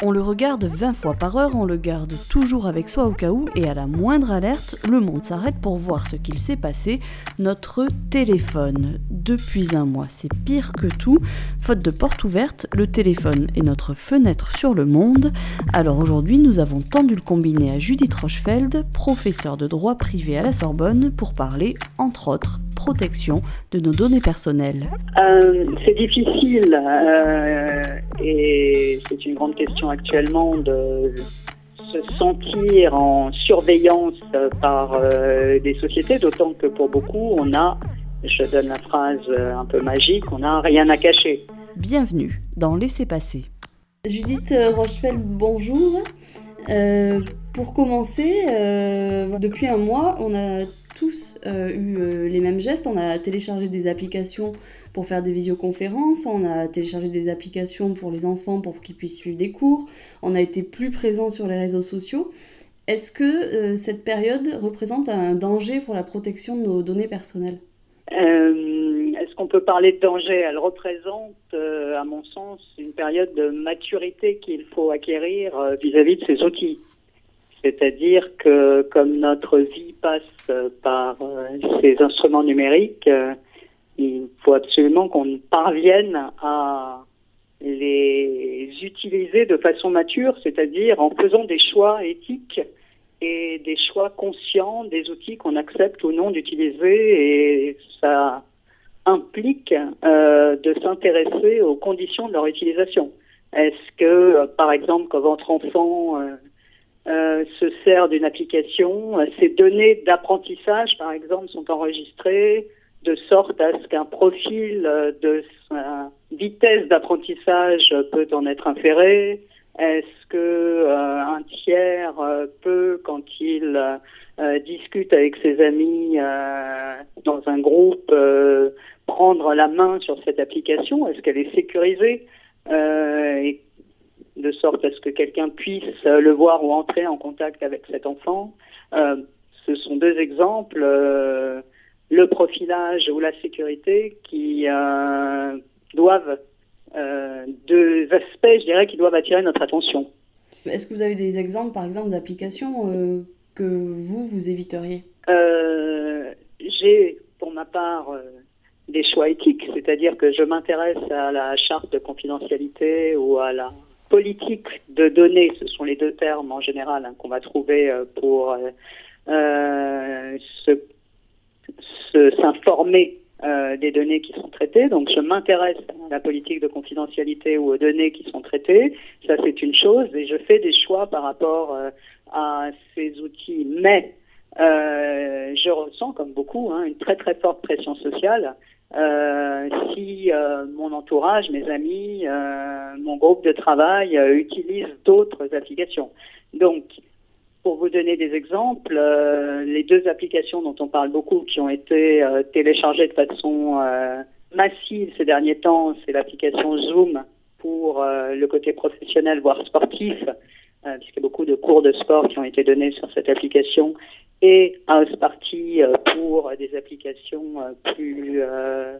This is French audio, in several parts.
On le regarde 20 fois par heure, on le garde toujours avec soi au cas où, et à la moindre alerte, le monde s'arrête pour voir ce qu'il s'est passé. Notre téléphone. Depuis un mois, c'est pire que tout. Faute de porte ouverte, le téléphone est notre fenêtre sur le monde. Alors aujourd'hui, nous avons tendu le combiné à Judith Rochefeld, professeure de droit privé à la Sorbonne, pour parler, entre autres, protection de nos données personnelles euh, C'est difficile euh, et c'est une grande question actuellement de se sentir en surveillance par euh, des sociétés, d'autant que pour beaucoup, on a, je donne la phrase un peu magique, on n'a rien à cacher. Bienvenue dans Laissez passer. Judith Rochefeld, bonjour. pour commencer, depuis un mois, on a tous euh, eu euh, les mêmes gestes. On a téléchargé des applications pour faire des visioconférences, on a téléchargé des applications pour les enfants pour qu'ils puissent suivre des cours, on a été plus présent sur les réseaux sociaux. Est-ce que euh, cette période représente un danger pour la protection de nos données personnelles? Est-ce qu'on peut parler de danger? Elle représente, à mon sens, une période de maturité qu'il faut acquérir vis à -vis de ces outils. C'est-à-dire que comme notre vie passe par euh, ces instruments numériques, euh, il faut absolument qu'on parvienne à les utiliser de façon mature, c'est-à-dire en faisant des choix éthiques et des choix conscients des outils qu'on accepte ou non d'utiliser et ça implique euh, de s'intéresser aux conditions de leur utilisation. Est-ce que, par exemple, quand votre enfant euh, se sert d'une application. Ces données d'apprentissage, par exemple, sont enregistrées de sorte à ce qu'un profil de vitesse d'apprentissage peut en être inféré. Est-ce que euh, un tiers euh, peut, quand il discute avec ses amis dans un groupe, prendre la main sur cette application? Est-ce qu'elle est sécurisée? Sorte à ce que quelqu'un puisse euh, le voir ou entrer en contact avec cet enfant. Euh, ce sont deux exemples, euh, le profilage ou la sécurité, qui doivent, deux aspects, je dirais, qui doivent attirer notre attention. Est-ce que vous avez des exemples, par exemple, d'applications que vous, vous éviteriez? J'ai, pour ma part, des choix éthiques, c'est-à-dire que je m'intéresse à la charte de confidentialité ou à la politique de données, ce sont les deux termes en général hein, qu'on va trouver euh, pour euh, euh s'informer des données qui sont traitées. Donc je m'intéresse à la politique de confidentialité ou aux données qui sont traitées. Ça c'est une chose et je fais des choix par rapport à ces outils. Mais je ressens, comme beaucoup, hein, une très très forte pression sociale si euh, mon entourage, mes amis, euh, mon groupe de travail euh, utilisent d'autres applications. Donc, pour vous donner des exemples, les deux applications dont on parle beaucoup, qui ont été téléchargées de façon massive ces derniers temps, c'est l'application Zoom pour le côté professionnel, voire sportif, puisqu'il y a beaucoup de cours de sport qui ont été donnés sur cette application, et House Party euh, pour des applications euh, plus euh,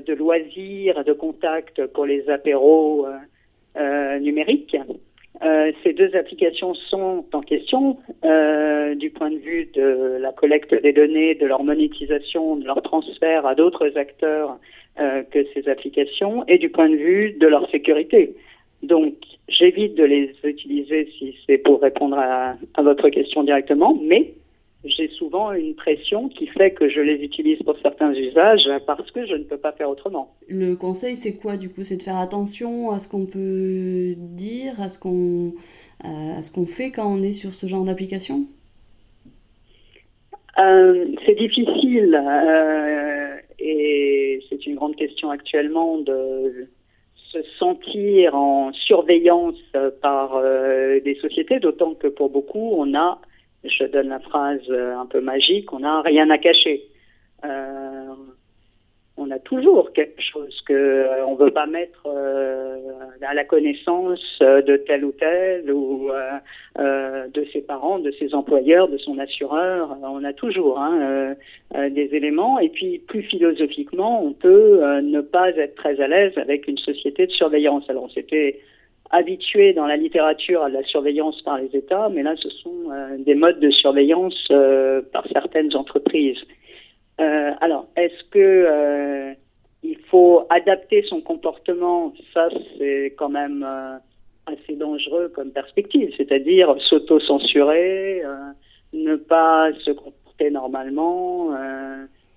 de loisirs, de contact pour les apéros numériques. ces deux applications sont en question du point de vue de la collecte des données, de leur monétisation, de leur transfert à d'autres acteurs que ces applications et du point de vue de leur sécurité. Donc, j'évite de les utiliser si c'est pour répondre à, votre question directement, mais j'ai souvent une pression qui fait que je les utilise pour certains usages parce que je ne peux pas faire autrement. Le conseil, c'est quoi du coup? C'est de faire attention à ce qu'on peut dire, à ce qu'on à ce qu'on fait quand on est sur ce genre d'application? Euh, C'est difficile euh, et c'est une grande question actuellement de se sentir en surveillance par euh, des sociétés, d'autant que pour beaucoup, on a, je donne la phrase un peu magique, on n'a rien à cacher. Euh, on a toujours quelque chose que euh, on veut pas mettre euh, à la connaissance euh, de tel ou tel ou de ses parents, de ses employeurs, de son assureur. On a toujours hein, des éléments. Et puis plus philosophiquement, on peut ne pas être très à l'aise avec une société de surveillance. Alors c'était habitués dans la littérature à la surveillance par les États, mais là, ce sont des modes de surveillance par certaines entreprises. Alors, est-ce que il faut adapter son comportement? Ça, c'est quand même assez dangereux comme perspective, c'est-à-dire s'auto-censurer, ne pas se comporter normalement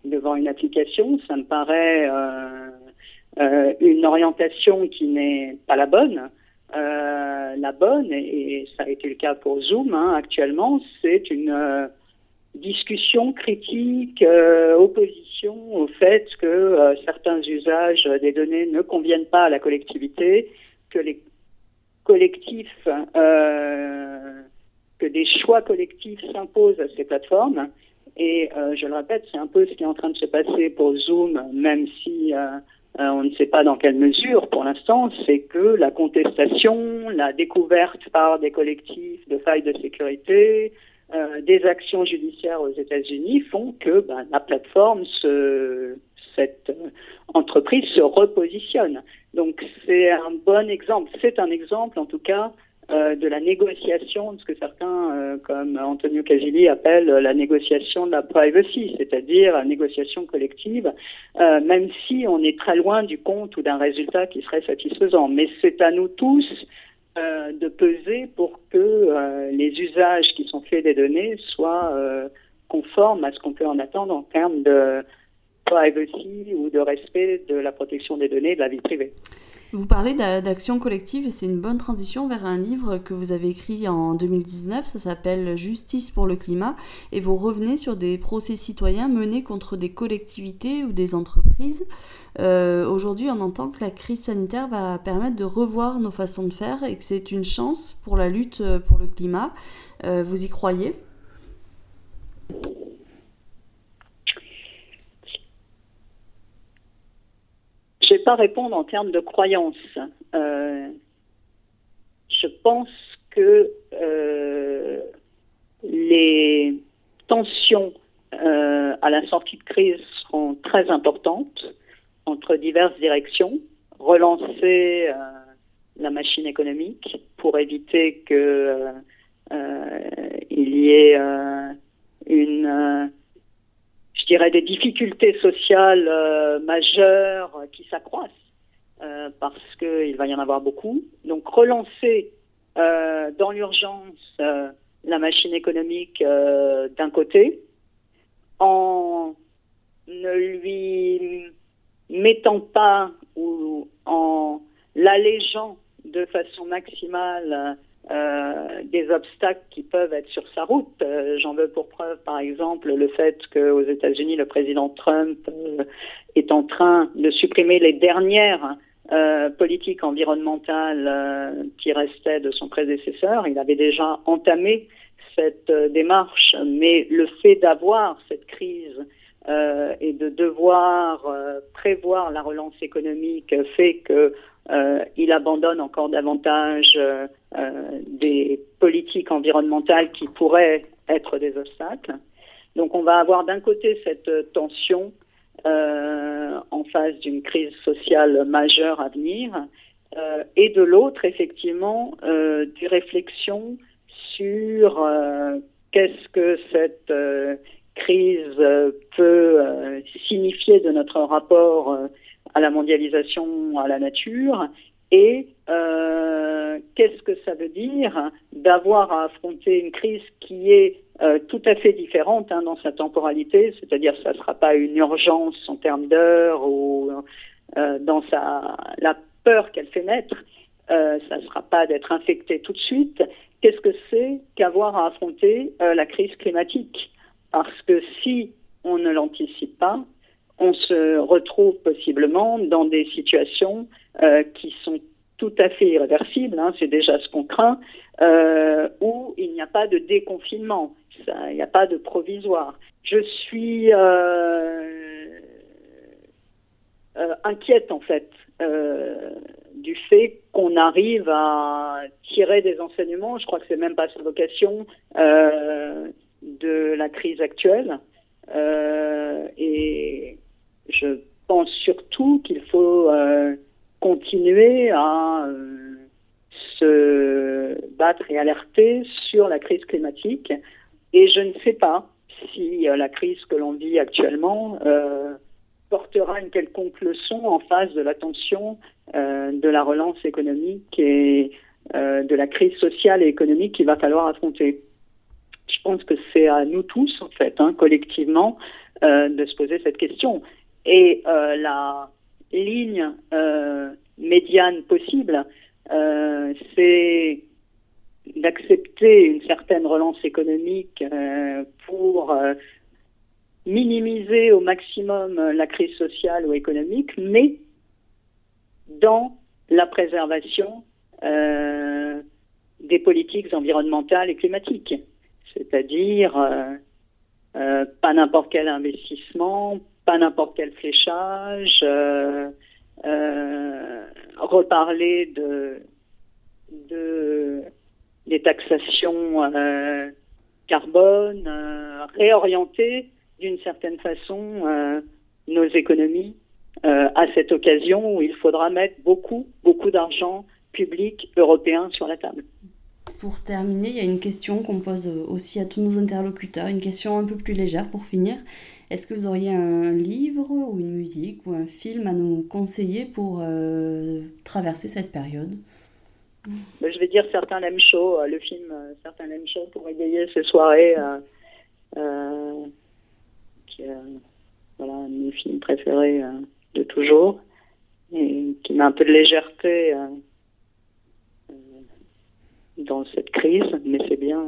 devant une application. Ça me paraît euh, une orientation qui n'est pas la bonne. Euh, la bonne, et, ça a été le cas pour Zoom hein, actuellement, c'est une euh, discussion critique, opposition au fait que certains usages des données ne conviennent pas à la collectivité, que les collectifs, que des choix collectifs s'imposent à ces plateformes. Et je le répète, c'est un peu ce qui est en train de se passer pour Zoom, même si euh, on ne sait pas dans quelle mesure pour l'instant, c'est que la contestation, la découverte par des collectifs de failles de sécurité, euh, des actions judiciaires aux États-Unis font que ben, la plateforme, cette euh, entreprise se repositionne. Donc c'est un bon exemple, c'est un exemple en tout cas euh, de la négociation, ce que certains, comme Antonio Casilli, appellent la négociation de la privacy, c'est-à-dire la négociation collective, même si on est très loin du compte ou d'un résultat qui serait satisfaisant. Mais c'est à nous tous de peser pour que les usages qui sont faits des données soient conformes à ce qu'on peut en attendre en termes de privacy ou de respect de la protection des données et de la vie privée. Vous parlez d'action collective et c'est une bonne transition vers un livre que vous avez écrit en 2019, ça s'appelle Justice pour le climat et vous revenez sur des procès citoyens menés contre des collectivités ou des entreprises. Euh, aujourd'hui, on entend que la crise sanitaire va permettre de revoir nos façons de faire et que c'est une chance pour la lutte euh, pour le climat. Euh, vous y croyez Je ne vais pas répondre en termes de croyance. Euh, je pense que euh, les tensions euh, à la sortie de crise seront très importantes entre diverses directions. Relancer la machine économique pour éviter qu'il y ait une dirais, des difficultés sociales euh, majeures qui s'accroissent euh, parce qu'il va y en avoir beaucoup. Donc relancer euh, dans l'urgence la machine économique d'un côté en ne lui mettant pas ou en l'allégeant de façon maximale euh, obstacles qui peuvent être sur sa route. Euh, j'en veux pour preuve, par exemple, le fait qu'aux États-Unis, le président Trump euh, est en train de supprimer les dernières politiques environnementales qui restaient de son prédécesseur. Il avait déjà entamé cette démarche, mais le fait d'avoir cette crise et de devoir prévoir la relance économique fait que euh, il abandonne encore davantage euh, euh, des politiques environnementales qui pourraient être des obstacles. Donc on va avoir d'un côté cette tension en face d'une crise sociale majeure à venir, et de l'autre, effectivement, des réflexions sur qu'est-ce que cette crise peut signifier de notre rapport à la mondialisation, à la nature, et euh, qu'est-ce que ça veut dire d'avoir à affronter une crise qui est euh, tout à fait différente hein, dans sa temporalité, c'est-à-dire ça ne sera pas une urgence en termes d'heures ou euh, dans sa, la peur qu'elle fait naître, ça ne sera pas d'être infecté tout de suite. Qu'est-ce que c'est qu'avoir à affronter la crise climatique? Parce que si on ne l'anticipe pas, on se retrouve possiblement dans des situations euh, qui sont tout à fait irréversibles, hein, c'est déjà ce qu'on craint, euh, où il n'y a pas de déconfinement, il n'y a pas de provisoire. Je suis euh, inquiète en fait du fait qu'on arrive à tirer des enseignements, je crois que c'est même pas sa vocation, de la crise actuelle. et je pense surtout qu'il faut euh, continuer à euh, se battre et alerter sur la crise climatique. Et je ne sais pas si la crise que l'on vit actuellement portera une quelconque leçon en face de l'attention de la relance économique et de la crise sociale et économique qu'il va falloir affronter. Je pense que c'est à nous tous, en fait, hein, collectivement, de se poser cette question. Et la ligne médiane possible, euh, c'est d'accepter une certaine relance économique euh, pour euh, minimiser au maximum la crise sociale ou économique, mais dans la préservation des politiques environnementales et climatiques, c'est-à-dire pas n'importe quel investissement, pas n'importe quel fléchage, euh, reparler de, de des taxations euh, carbone, euh, réorienter d'une certaine façon nos économies à cette occasion où il faudra mettre beaucoup, beaucoup d'argent public européen sur la table. Pour terminer, il y a une question qu'on pose aussi à tous nos interlocuteurs, une question un peu plus légère pour finir. Est-ce que vous auriez un livre ou une musique ou un film à nous conseiller pour euh, traverser cette période? Ben, Je vais dire Certains l'aiment chaud, euh, le film euh, Certains l'aiment chaud pour égayer ces soirées, qui est voilà, un de mes films préférés de toujours et qui met un peu de légèreté dans cette crise, mais c'est bien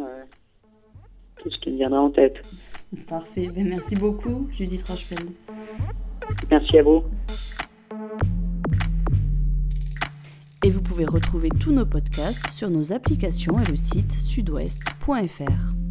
tout ce qui me viendra en tête. Parfait. Ben, merci beaucoup, Judith Rochefeld. Merci à vous. Et vous pouvez retrouver tous nos podcasts sur nos applications et le site sudouest.fr.